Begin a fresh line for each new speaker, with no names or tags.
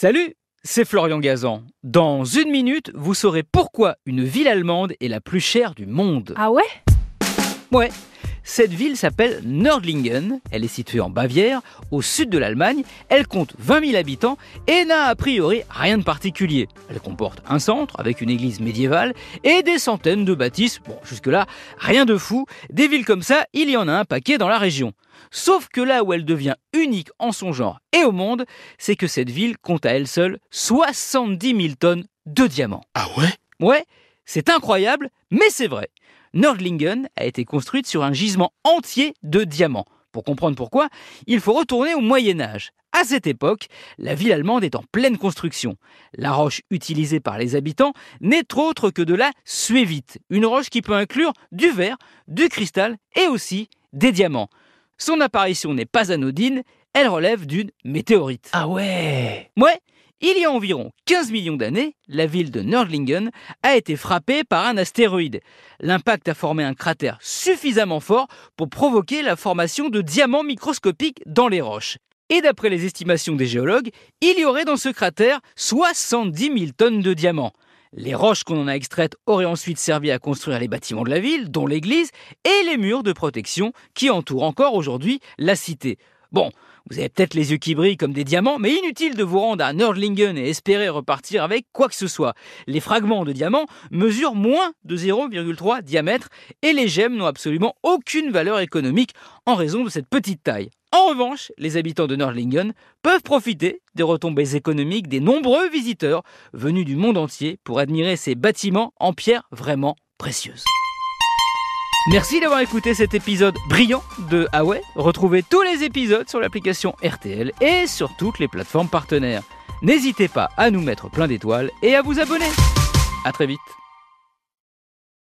Salut, c'est Florian Gazan. Dans une minute, vous saurez pourquoi une ville allemande est la plus chère du monde.
Ah ouais?
Ouais. Cette ville s'appelle Nördlingen, elle est située en Bavière, au sud de l'Allemagne, elle compte 20 000 habitants et n'a a priori rien de particulier. Elle comporte un centre avec une église médiévale et des centaines de bâtisses, bon jusque-là rien de fou, des villes comme ça il y en a un paquet dans la région. Sauf que là où elle devient unique en son genre et au monde, c'est que cette ville compte à elle seule 70 000 tonnes de diamants.
Ah ouais?
Ouais, c'est incroyable, mais c'est vrai. Nördlingen a été construite sur un gisement entier de diamants. Pour comprendre pourquoi, il faut retourner au Moyen Âge. À cette époque, la ville allemande est en pleine construction. La roche utilisée par les habitants n'est autre que de la suévite, une roche qui peut inclure du verre, du cristal et aussi des diamants. Son apparition n'est pas anodine, elle relève d'une météorite.
Ah ouais
Ouais, il y a environ 15 millions d'années, la ville de Nördlingen a été frappée par un astéroïde. L'impact a formé un cratère suffisamment fort pour provoquer la formation de diamants microscopiques dans les roches. Et d'après les estimations des géologues, il y aurait dans ce cratère 70 000 tonnes de diamants. Les roches qu'on en a extraites auraient ensuite servi à construire les bâtiments de la ville, dont l'église, et les murs de protection qui entourent encore aujourd'hui la cité. Bon, vous avez peut-être les yeux qui brillent comme des diamants, mais inutile de vous rendre à Nördlingen et espérer repartir avec quoi que ce soit. Les fragments de diamants mesurent moins de 0,3 diamètre et les gemmes n'ont absolument aucune valeur économique en raison de cette petite taille. En revanche, les habitants de Nördlingen peuvent profiter des retombées économiques des nombreux visiteurs venus du monde entier pour admirer ces bâtiments en pierre vraiment précieuses. Merci d'avoir écouté cet épisode brillant de Ah ouais. Retrouvez tous les épisodes sur l'application RTL et sur toutes les plateformes partenaires. N'hésitez pas à nous mettre plein d'étoiles et à vous abonner. A très vite.